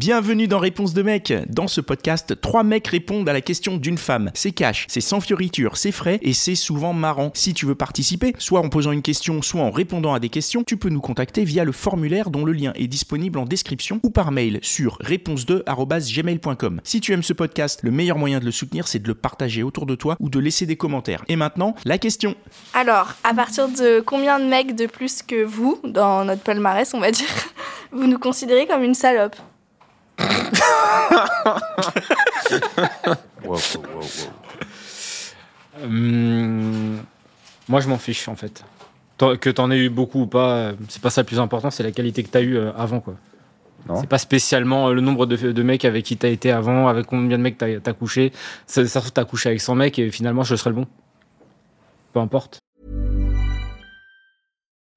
Bienvenue dans Réponse de mec. Dans ce podcast, trois mecs répondent à la question d'une femme. C'est cash, c'est sans fioriture, c'est frais et c'est souvent marrant. Si tu veux participer, soit en posant une question, soit en répondant à des questions, tu peux nous contacter via le formulaire dont le lien est disponible en description ou par mail sur réponse2@gmail.com. Si tu aimes ce podcast, le meilleur moyen de le soutenir, c'est de le partager autour de toi ou de laisser des commentaires. Et maintenant, la question. Alors, à partir de combien de mecs de plus que vous, dans notre palmarès, on va dire, vous nous considérez comme une salope? Wow, wow, wow, wow. Hum, moi, je m'en fiche, en fait. Tant- Que t'en aies eu beaucoup ou pas, c'est pas ça le plus important, c'est la qualité que t'as eu euh, avant, quoi. C'est pas spécialement euh, le nombre de, de mecs avec qui t'as été avant, avec combien de mecs t'as couché. Ça, ça se trouve, t'as couché avec 100 mecs et finalement, je serai le bon. Peu importe.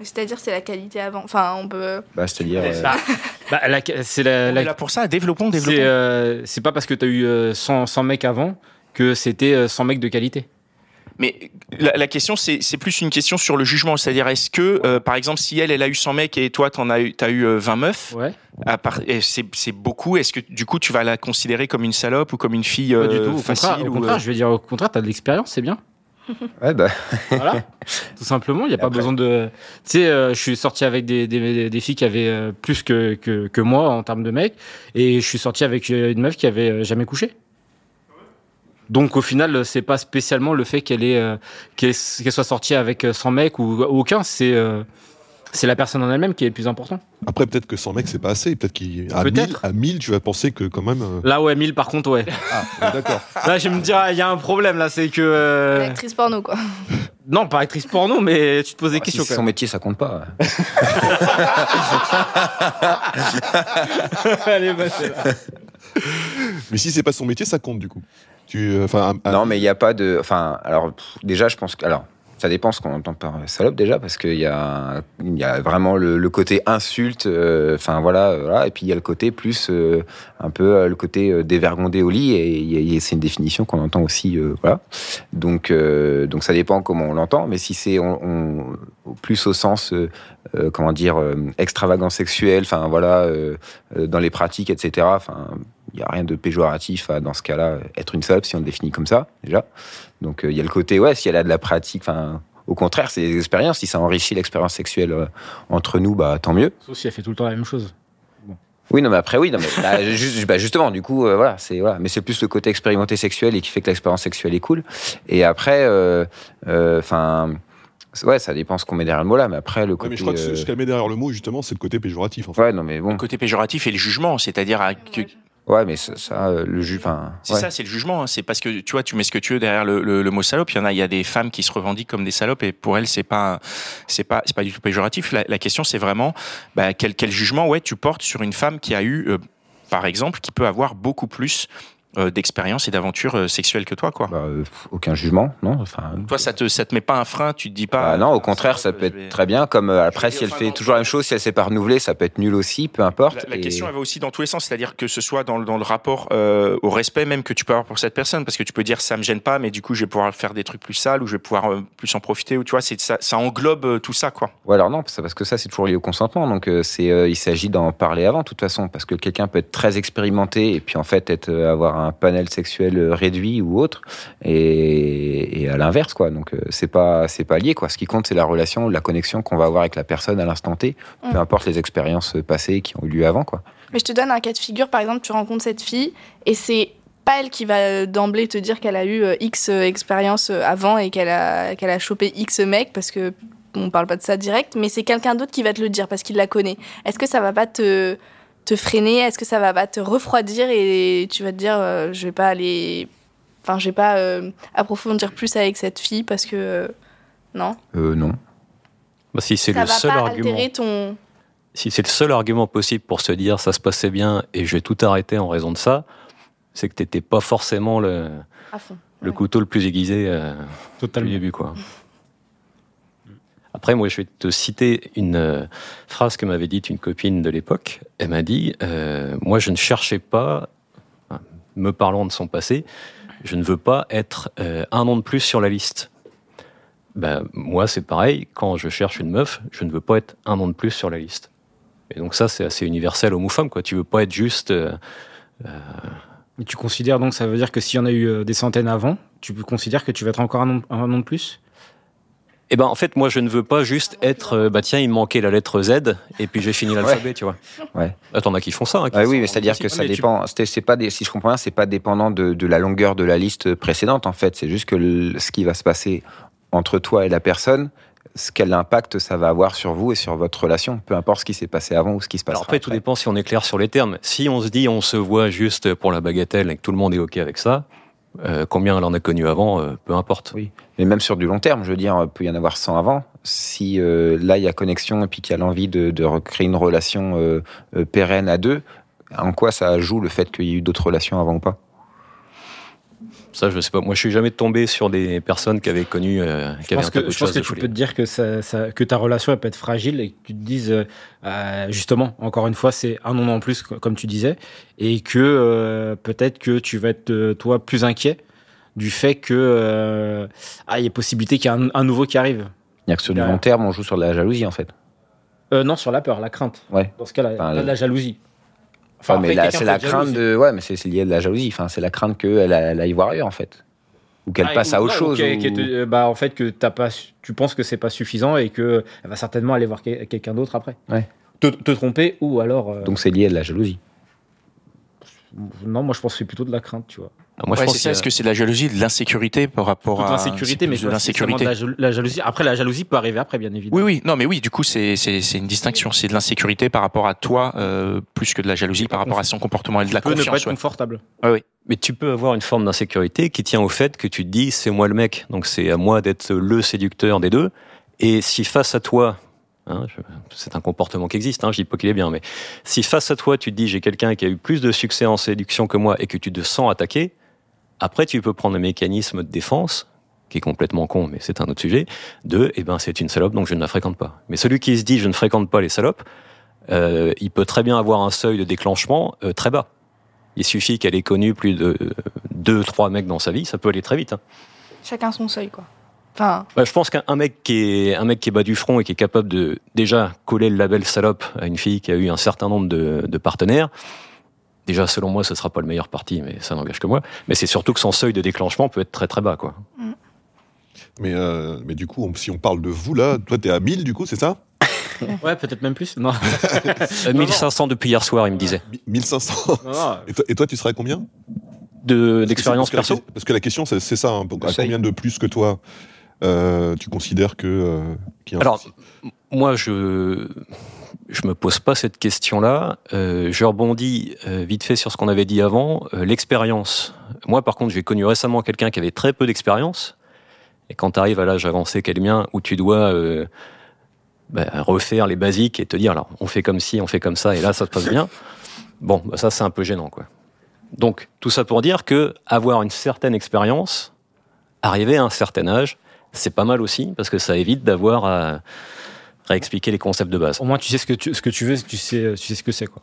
C'est-à-dire, c'est la qualité avant. Enfin, on peut. Bah, c'est-à-dire. euh, Bah, bah, la- c'est la, On la- est là pour ça, développons, développons. c'est euh, c'est pas parce que t'as eu euh, 100, 100 mecs avant que c'était euh, 100 mecs de qualité. Mais la, la question, c'est c'est plus une question sur le jugement. C'est-à-dire, est-ce que, euh, par exemple, si elle, elle a eu 100 mecs et toi, t'en as eu, t'as eu euh, 20 meufs, Ouais. à part- et c'est c'est beaucoup, est-ce que du coup, tu vas la considérer comme une salope ou comme une fille Pas du euh, tout. Au facile contraire, au ou, contraire, euh, je vais dire au contraire, t'as de l'expérience, c'est bien. Ouais, bah. Voilà, tout simplement. Il n'y a pas après- besoin de. Tu sais, euh, je suis sorti avec des, des, des filles qui avaient euh, plus que, que, que moi en termes de mecs, et je suis sorti avec euh, une meuf qui avait euh, jamais couché. Donc au final, c'est pas spécialement le fait qu'elle ait, euh, qu'elle soit sortie avec euh, 100 mecs ou, ou aucun, c'est euh, c'est la personne en elle-même qui est le plus important. Après, peut-être que 100 mecs, c'est pas assez. Peut-être qu'à Peut-être. 1000, à 1000, tu vas penser que quand même. euh, Là, ouais, 1000 par contre, ouais. Ah, d'accord. Là, je vais me dire, il y a un problème là, c'est que. euh, L'actrice porno, quoi. Non, pas actrice porno, mais tu te poses des si questions c'est quand son métier, ça compte pas. Allez, bah, là. Mais si c'est pas son métier, ça compte du coup. Tu, euh, Non, mais il n'y a pas de. Enfin, alors, pff, déjà, je pense que. Alors, ça dépend ce qu'on entend par salope, déjà, parce qu'il y a, y a vraiment le, côté insulte, euh, enfin, euh, voilà, et puis il y a le côté plus, euh, un peu, le côté dévergondé au lit, et, c'est une définition qu'on entend aussi, voilà. Donc, donc, ça dépend comment on l'entend, mais si c'est plus au sens, comment dire, extravagant sexuel, enfin, voilà, dans les pratiques, etc., enfin, il n'y a rien de péjoratif à, dans ce cas-là, être une salope si on le définit comme ça, déjà. Donc euh, il y a le côté, ouais, si elle a de la pratique, enfin, au contraire, c'est des expériences. Si ça enrichit l'expérience sexuelle euh, entre nous, bah tant mieux. Sauf si elle fait tout le temps la même chose. Oui, non, mais après, oui, non, mais bah, bah, justement, du coup, euh, voilà, c'est voilà, mais c'est plus le côté expérimenté sexuel et qui fait que l'expérience sexuelle est cool. Et après, euh, euh, enfin, ouais, ça dépend ce qu'on met derrière le mot là, mais après le Ouais, côté. mais je crois que ce euh, ce qu'elle met derrière le mot, justement, c'est le côté péjoratif. En fait. Ouais, non, mais bon, le côté péjoratif et le jugement, c'est-à-dire à que- ouais, mais ça, ça, euh, le ju, enfin, c'est ouais. ça, c'est le jugement. hein. C'est parce que tu vois, tu mets ce que tu veux derrière le, le- le mot salope. Il y en a, il y a des femmes qui se revendiquent comme des salopes et pour elles, c'est pas, c'est pas, c'est pas du tout péjoratif. La, la question, c'est vraiment bah, quel, quel jugement, ouais, tu portes sur une femme qui a eu, euh, par exemple, qui peut avoir beaucoup plus d'expérience et d'aventures euh, sexuelles que toi, quoi. Bah, euh, aucun jugement, non Enfin, Toi, ça te, ça te met pas un frein. Tu te dis pas. Bah non, euh, au contraire, ça peut vais- être très bien. Comme euh, après, si elle fait toujours la même chose, si elle s'est pas renouvelée, ça peut être nul aussi, peu importe. La, la Et- question elle va aussi dans tous les sens, c'est-à-dire que ce soit dans, le- dans le rapport euh, au respect même que tu peux avoir pour cette personne, parce que tu peux dire ça me gêne pas, mais du coup je vais pouvoir faire des trucs plus sales ou je vais pouvoir euh, plus en profiter, ou tu vois, c'est ça, ça englobe euh, tout ça quoi. Ou alors non, parce que ça, c'est toujours lié au consentement. Donc, euh, c'est, euh, il s'agit d'en parler avant, de toute façon, parce que quelqu'un peut être très expérimenté et puis en fait être, euh, avoir un panel sexuel euh, réduit ou autre, et, et à l'inverse, quoi. Donc, euh, c'est pas, c'est pas lié, quoi. Ce qui compte, c'est la relation, la connexion qu'on va avoir avec la personne à l'instant T, peu Mm. importe les expériences passées qui ont eu lieu avant, quoi. Mais je te donne un cas de figure, par exemple, tu rencontres cette fille et c'est pas elle qui va euh, d'emblée te dire qu'elle a eu euh, X euh, expérience euh, avant et qu'elle a, qu'elle a chopé X mec parce que on parle pas de ça direct, mais c'est quelqu'un d'autre qui va te le dire parce qu'il la connaît. Est-ce que ça va pas te, te freiner Est-ce que ça va pas te refroidir et tu vas te dire euh, je vais pas aller. Enfin, je vais pas euh, approfondir plus avec cette fille parce que. euh, non? Euh, non. Bah, si c'est Ça le va seul pas argument. altérer ton. si c'est le seul argument possible pour se dire ça se passait bien et je vais tout arrêter en raison de ça, c'est que t'étais pas forcément le, À fond. le Ouais. couteau le plus aiguisé euh, du Totalement. début, quoi. Après, moi, je vais te citer une euh, phrase que m'avait dite une copine de l'époque. Elle m'a dit euh, Moi, je ne cherchais pas, me parlant de son passé, je ne veux pas être euh, un nom de plus sur la liste. Ben, moi, c'est pareil. Quand je cherche une meuf, je ne veux pas être un nom de plus sur la liste. Et donc, ça, c'est assez universel homme ou femme, quoi. Tu veux pas être juste. euh, tu considères donc, ça veut dire que s'il y en a eu des centaines avant, tu considères que tu vas être encore un nom, un nom de plus? Eh ben, en fait, moi, je ne veux pas juste être, euh, bah tiens, il me manquait la lettre Z, et puis j'ai fini l'alphabet, tu vois. Ouais. T'en as qui font ça. hein, qui Ah oui, mais c'est-à-dire que possible. ça mais tu- dépend. C'est pas des, si je comprends bien, c'est pas dépendant de, de la longueur de la liste précédente. En fait, c'est juste que le- ce qui va se passer entre toi et la personne, ce quel impact ça va avoir sur vous et sur votre relation, peu importe ce qui s'est passé avant ou ce qui se passe Alors après, tout dépend si on est clair sur les termes. Si on se dit on se voit juste pour la bagatelle et que tout le monde est OK avec ça, euh, combien elle en a connu avant, euh, peu importe. Oui. Mais même sur du long terme, je veux dire, il peut y en avoir 100 avant. Si euh, là, il y a connexion et puis qu'il y a l'envie de, de recréer une relation euh, euh, pérenne à deux, en quoi ça joue le fait qu'il y ait eu d'autres relations avant ou pas? Ça, je sais pas. Moi, je suis jamais tombé sur des personnes qui avaient connu, euh, qui Je avaient pense un que, je pense que tu peux te dire que, ça, ça- que ta relation elle peut être fragile et que tu te dises, euh, euh, justement, encore une fois, c'est un nom en plus, co- comme tu disais, et que euh, peut-être que tu vas être, toi, plus inquiet du fait que euh, ah, il y a possibilité qu'il y ait un, un nouveau qui arrive. C'est-à-dire que sur du long terme, on joue sur de la jalousie, en fait. Euh, non, sur la peur, la crainte. Ouais. Dans ce cas-là, Enfin, de la jalousie. Ouais, mais c'est la crainte de. Ouais, mais c'est lié à de la jalousie. Enfin, c'est la crainte qu'elle elle aille voir ailleurs, en fait. Ou qu'elle Ah, passe à autre chose. ou qu'elle- ou- qu'elle te- bah, en fait, que t'as pas, tu penses que c'est pas suffisant et que elle va certainement aller voir quel- quelqu'un d'autre après. Ouais. Te, te tromper ou alors. euh, Donc c'est lié à de la jalousie. non, moi je pense que c'est plutôt de la crainte, tu vois. Ah, Moi, je Ouais, pense c'est ça. Est-ce que c'est de la jalousie, de l'insécurité par rapport Toute à l'insécurité, mais de spécialement de l'insécurité. la, jal- la jalousie. Après, la jalousie peut arriver après, bien évidemment. Oui, oui, non, mais oui, du coup, c'est c'est- c'est une distinction. C'est de l'insécurité par rapport à toi, euh, plus que de la jalousie par rapport à son comportement et de la Tu peux ne pas être ouais. confortable. Mais tu peux avoir une forme d'insécurité qui tient au fait que tu te dis c'est moi le mec, donc c'est à moi d'être le séducteur des deux. Et si face à toi, hein, c'est un comportement qui existe, hein, je dis pas qu'il est bien, mais si face à toi tu te dis j'ai quelqu'un qui a eu plus de succès en séduction que moi et que tu te sens attaqué, après tu peux prendre le mécanisme de défense qui est complètement con, mais c'est un autre sujet, de eh ben c'est une salope donc je ne la fréquente pas. Mais celui qui se dit je ne fréquente pas les salopes, euh, il peut très bien avoir un seuil de déclenchement euh, très bas. Il suffit qu'elle ait connu plus de deux, trois mecs dans sa vie, ça peut aller très vite. hein. Chacun son seuil, quoi. Enfin, Bah, je pense qu'un un mec qui est un mec qui est bas du front et qui est capable de déjà coller le label salope à une fille qui a eu un certain nombre de, de partenaires. Déjà, selon moi, ce sera pas le meilleur parti, mais ça n'engage que moi. Mais c'est surtout que son seuil de déclenchement peut être très très bas, quoi. Mais, euh, mais du coup, on- si on parle de vous, là, toi, t'es à 1000, du coup, c'est ça? Ouais, peut-être même plus. Non. Euh, 1500 depuis hier soir, il me disait. Mi- 1500 Non, non. et toi, et toi, tu serais à combien? De d'expérience que- perso. Parce que la question, c'est c'est ça. hein. À combien de plus que toi euh, tu considères que euh, qu'il y a un Alors, souci? moi, je je me pose pas cette question-là. Euh, je rebondis euh, vite fait sur ce qu'on avait dit avant. Euh, L'expérience. Moi, par contre, j'ai connu récemment quelqu'un qui avait très peu d'expérience. Et quand tu arrives à l'âge avancé qu'est le mien, où tu dois bah, refaire les basiques et te dire, alors, on fait comme ci, on fait comme ça, et là, ça se passe bien. Bon, bah, ça, c'est un peu gênant. Donc, tout ça pour dire que avoir une certaine expérience, arriver à un certain âge, c'est pas mal aussi, parce que ça évite d'avoir réexpliquer les concepts de base. Au moins, tu sais ce que tu, ce que tu veux, tu sais, tu sais ce que c'est, quoi.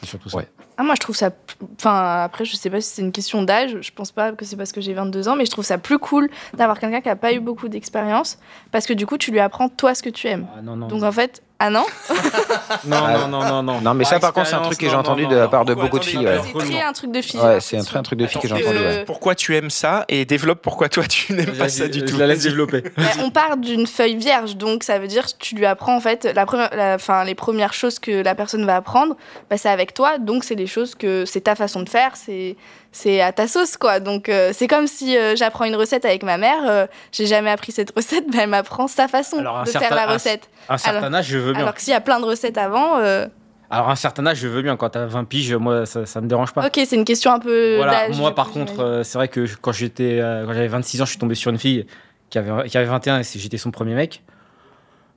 C'est surtout ça. Ouais. ah, moi, je trouve ça. Enfin, après, je sais pas si c'est une question d'âge. Je pense pas que c'est parce que j'ai 22 ans, mais je trouve ça plus cool d'avoir quelqu'un qui a pas eu beaucoup d'expérience. Parce que du coup, tu lui apprends toi ce que tu aimes. Ah, non, non. Donc en fait, ah non non, Ah, non, non, non, non. Non, mais ça, par contre, c'est un truc que j'ai entendu de la part de beaucoup de filles. C'est très un truc de fille. Ouais, j'ai c'est un, l'impression. un truc de filles que j'ai entendu. euh. Pourquoi tu aimes ça et développe pourquoi toi tu n'aimes pas ça du je tout. la laisse développer. On part d'une feuille vierge, donc ça veut dire que tu lui apprends en fait la première, la- enfin, les premières choses que la personne va apprendre, bah, c'est avec toi, donc c'est les choses que c'est ta façon de faire, c'est c'est à ta sauce quoi. Donc euh, c'est comme si euh, j'apprends une recette avec ma mère, euh, j'ai jamais appris cette recette, bah, elle m'apprend sa façon Alors, de certain- faire la un- recette. Un certain Alors- âge, je veux bien. Alors que s'il y a plein de recettes avant, euh, Alors, un certain âge, je veux bien. Quand t'as 20 piges, moi, ça, ça me dérange pas. ok, c'est une question un peu Voilà, moi par contre, euh, c'est vrai que quand j'étais, euh, quand j'avais 26 ans, je suis tombé sur une fille qui avait, qui avait 21 et j'étais son premier mec.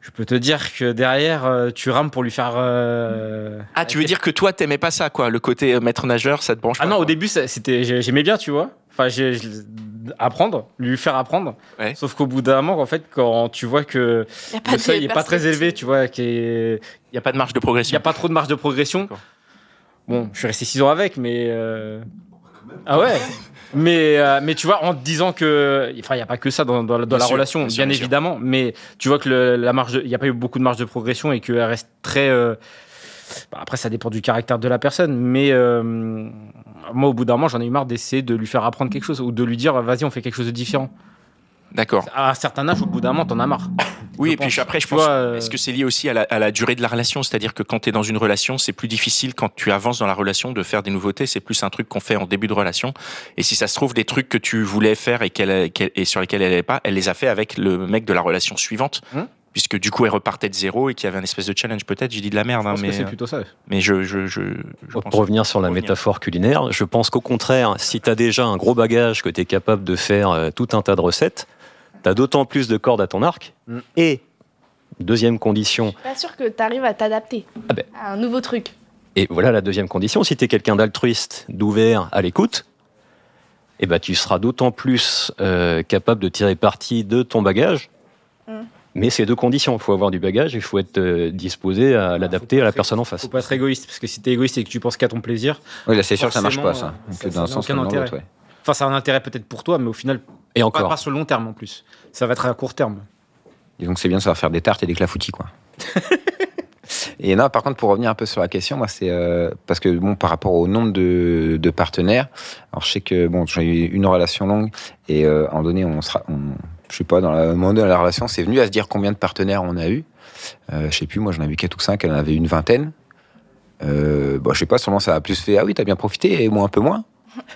Je peux te dire que derrière, euh, tu rames pour lui faire. euh, Ah, tu veux dire que toi, t'aimais pas ça, quoi Le côté euh, maître nageur, ça te branche Ah pas non, au début, c'était, j'ai- j'aimais bien, tu vois. Enfin, j'ai, apprendre, lui faire apprendre. Ouais. Sauf qu'au bout d'un moment, en fait, quand tu vois que le seuil est pas très élevé, tu vois, qu'il Il y a pas de marge de n'y progression. a pas trop de marge de progression. Bon, je suis resté 6 ans avec, mais. euh, Ah ouais mais, euh, mais tu vois, en te disant que. Enfin, il n'y a pas que ça dans, dans, dans Bien la sûr, relation, bien sûr. évidemment. Mais tu vois que le- la marge, de- il n'y a pas eu beaucoup de marge de progression et qu'elle reste très. euh, bah, après, ça dépend du caractère de la personne. Mais euh, moi, au bout d'un moment, j'en ai eu marre d'essayer de lui faire apprendre quelque chose ou de lui dire, vas-y, on fait quelque chose de différent. D'accord. À un certain âge, au bout d'un moment, t'en as marre. Oui, Je et puis après, je Tu pense. euh, Est-ce que c'est lié aussi à la, à la durée de la relation? C'est-à-dire que quand tu es dans une relation, c'est plus difficile quand tu avances dans la relation de faire des nouveautés. C'est plus un truc qu'on fait en début de relation. Et si ça se trouve, des trucs que tu voulais faire et, qu'elle, qu'elle- et sur lesquels elle n'allait pas, elle les a fait avec le mec de la relation suivante. Hum. Puisque du coup, elle repartait de zéro et qu'il y avait un espèce de challenge. Peut-être, j'ai dit de la merde, Je hein, pense mais, c'est plutôt ça. mais je, je, je, je pense. Pour revenir sur la revenir. métaphore culinaire, je pense qu'au contraire, si tu as déjà un gros bagage, que tu es capable de faire euh, tout un tas de recettes, tu as d'autant plus de cordes à ton arc. Mm. Et, deuxième condition, Je suis pas sûr que tu arrives à t'adapter Ah ben. à un nouveau truc. et voilà la deuxième condition, si tu es quelqu'un d'altruiste, d'ouvert, à l'écoute, eh ben, tu seras d'autant plus euh, capable de tirer parti de ton bagage. Mm. Mais c'est deux conditions. Il faut avoir du bagage, il faut être euh, disposé à l'adapter à la personne en face. Faut pas être égoïste, parce que si t'es égoïste et que tu penses qu'à ton plaisir, Oui, là, c'est sûr que ça marche pas, ça. euh, Donc, ça- ça sens aucun comme dans intérêt. ouais. enfin, ça a un intérêt peut-être pour toi, mais au final, Et pas, encore, pas sur le long terme en plus. Ça va être à court terme. Disons que c'est bien de savoir faire des tartes et des clafoutis, quoi. et non, par contre, pour revenir un peu sur la question, moi, c'est euh, parce que, bon, par rapport au nombre de, de partenaires, alors je sais que, bon, j'ai eu une relation longue et euh, à un moment donné, on sera, on, je sais pas, dans le moment de la relation, c'est venu à se dire combien de partenaires on a eu. Euh, je sais plus, moi, j'en avais eu 4 ou 5, elle en avait une vingtaine. Euh, bon, je sais pas, sûrement ça a plus fait, ah oui, t'as bien profité, et moi un peu moins.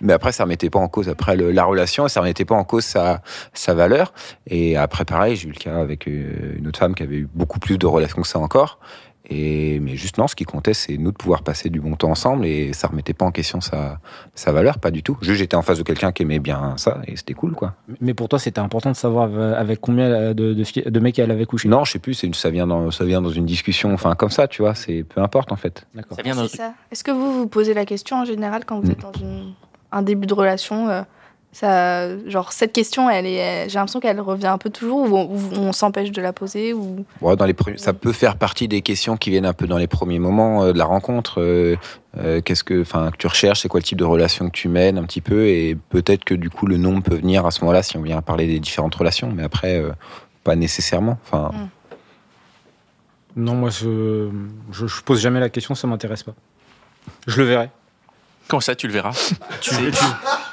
Mais après, ça remettait pas en cause après la relation, ça remettait pas en cause sa, sa valeur. Et après, pareil, j'ai eu le cas avec euh, une autre femme qui avait eu beaucoup plus de relations que ça encore. Et, mais juste non, ce qui comptait, c'est nous de pouvoir passer du bon temps ensemble et ça remettait pas en question sa, sa valeur, pas du tout. Juste, j'étais en face de quelqu'un qui aimait bien ça et c'était cool, quoi. Mais pour toi, c'était important de savoir euh, avec combien euh, de, de, filles- de mecs elle avait couché? Non, je sais plus, une, ça, vient dans, ça vient dans une discussion, enfin, comme ça, tu vois, c'est peu importe en fait. D'accord. Ça vient dans- C'est ça. Est-ce que vous vous posez la question en général quand vous Mm. êtes dans une- un début de relation euh, ça, genre cette question, elle est, j'ai l'impression qu'elle revient un peu toujours ou on, s'empêche de la poser ou? Bon, dans les premiers- ça peut faire partie des questions qui viennent un peu dans les premiers moments euh, de la rencontre. euh, euh, Qu'est-ce que, enfin, que tu recherches, c'est quoi le type de relation que tu mènes un petit peu, et peut-être que du coup le nombre peut venir à ce moment-là si on vient parler des différentes relations, mais après euh, pas nécessairement. Enfin, Non, moi, je, je, je pose jamais la question, ça m'intéresse pas. Je le verrai. Comment ça, tu le verras? Tu, tu-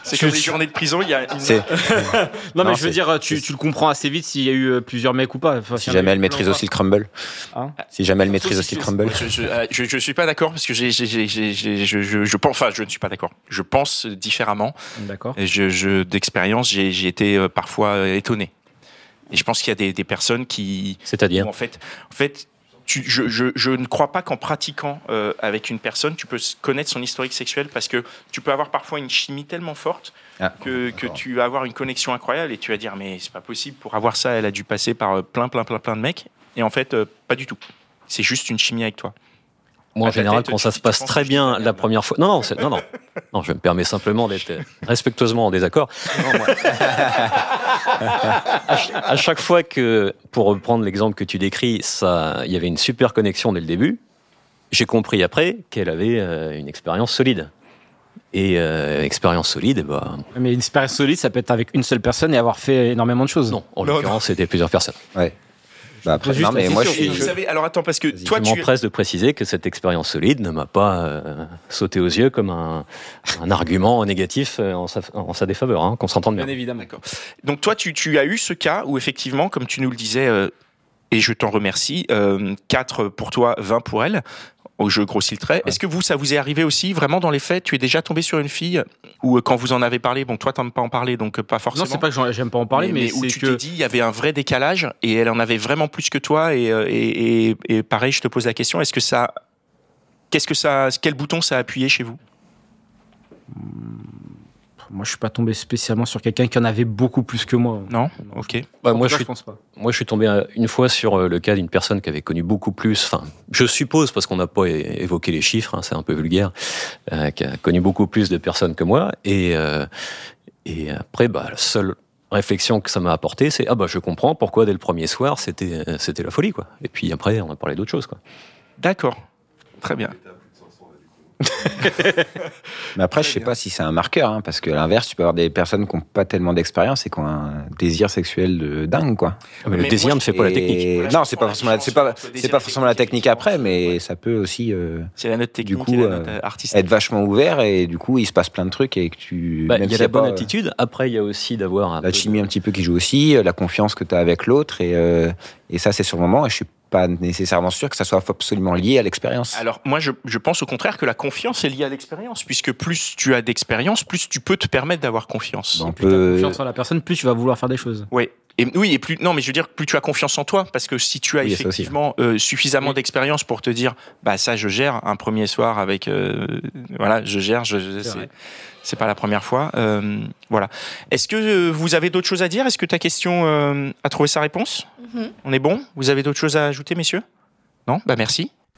C'est comme les journées de prison, il y a une... Non, mais Non, je veux dire, tu, tu le comprends assez vite s'il y a eu euh, plusieurs mecs ou pas. Enfin, si jamais elle maîtrise aussi le crumble. Hein si jamais elle maîtrise si aussi tu- le crumble. Je, je, euh, je, je suis pas d'accord parce que j'ai, j'ai, j'ai, j'ai- j'ai- je, je, je pense, enfin, je ne suis pas d'accord. Je pense différemment. D'accord. Et je, je, d'expérience, j'ai, j'ai été euh, parfois euh, étonné. Et je pense qu'il y a des, des personnes qui, c'est-à-dire, où, en fait, en fait, tu, je, je, je ne crois pas qu'en pratiquant euh, avec une personne, tu peux connaître son historique sexuel parce que tu peux avoir parfois une chimie tellement forte Ah, que, tu vas avoir une connexion incroyable et tu vas dire mais c'est pas possible pour avoir ça elle a dû passer par euh, plein plein plein plein de mecs et en fait euh, pas du tout. C'est juste une chimie avec toi moi en général, quand ça se passe très bien la première fois. Non, non, c'est- non, non. Non, je me permets simplement d'être respectueusement en désaccord. Non, moi- à, ch- à chaque fois que, pour reprendre l'exemple que tu décris, ça, il y avait une super connexion dès le début. J'ai compris après qu'elle avait euh, une expérience solide. Et euh, expérience solide, ben, Mais une expérience solide, ça peut être avec une seule personne et avoir fait énormément de choses. non. En Non, l'occurrence, c'était plusieurs personnes. Ouais. Bah, après, non, mais moi je question. et suis. vous savez alors attends parce que toi je tu m'empresse de préciser que cette expérience solide ne m'a pas euh, sauté aux yeux comme un, un argument négatif euh, en sa, en sa défaveur, hein, qu'on s'entende bien. Bien évidemment. D'accord. Donc toi, tu, tu as eu ce cas où effectivement, comme tu nous le disais, euh, et je t'en remercie, euh, 4 pour toi, 20 pour elle. Oh, je grossis le trait. Est-ce que vous, ça vous est arrivé aussi, vraiment dans les faits, tu es déjà tombé sur une fille ou euh, quand vous en avez parlé, bon, toi, t'aimes pas en parler, donc euh, pas forcément. Non, c'est pas que j'aime pas en parler, mais, où c'est tu que. t'es dit, il y avait un vrai décalage et elle en avait vraiment plus que toi. Et, euh, et, et, et pareil, je te pose la question, est-ce que ça. Qu'est-ce que ça. Quel bouton ça a appuyé chez vous? Moi, je suis pas tombé spécialement sur quelqu'un qui en avait beaucoup plus que moi. Non Ok. Bah, moi, je suis, pense pas. moi, je suis tombé euh, une fois sur euh, le cas d'une personne qui avait connu beaucoup plus. Enfin, je suppose, parce qu'on n'a pas évoqué les chiffres, hein, c'est un peu vulgaire, euh, qui a connu beaucoup plus de personnes que moi. Et, euh, et après, bah, la seule réflexion que ça m'a apporté, c'est ah bah je comprends pourquoi dès le premier soir c'était c'était la folie quoi. Et puis après, on a parlé d'autres choses quoi. D'accord. Très bien. Mais après, je sais pas si c'est un marqueur, hein, parce que à l'inverse, tu peux avoir des personnes qui n'ont pas tellement d'expérience et qui ont un désir sexuel de dingue, quoi. Mais, le Mais désir moi, ne fait pas la technique. Voilà, non, c'est pas a forcément, c'est pas, c'est forcément la technique après, mais ça peut aussi euh, C'est la note technique coup, et la euh, note artistique. être vachement ouvert et du coup, il se passe plein de trucs et que tu. Bah, il y a la bonne pas, attitude. Après, il y a aussi d'avoir un La chimie un petit peu qui joue aussi, euh, la confiance que tu as avec l'autre et, euh, et ça, c'est sur le moment et je suis pas nécessairement sûr que ça soit absolument lié à l'expérience. Alors moi je, je pense au contraire que la confiance est liée à l'expérience puisque plus tu as d'expérience, plus tu peux te permettre d'avoir confiance. Bon, on Plus t'as peut. confiance en la personne, plus tu vas vouloir faire des choses. Ouais. Et oui, et plus non, mais je veux dire plus tu as confiance en toi, parce que si tu as Oui, effectivement euh, suffisamment Oui. d'expérience pour te dire, bah ça je gère un premier soir avec, euh, voilà, je gère, je, je- C'est c'est pas la première fois, euh, voilà. Est-ce que euh, vous avez d'autres choses à dire? Est-ce que ta question euh, a trouvé sa réponse? Mhm. On est bon? Vous avez d'autres choses à ajouter, messieurs? Non? Bah merci.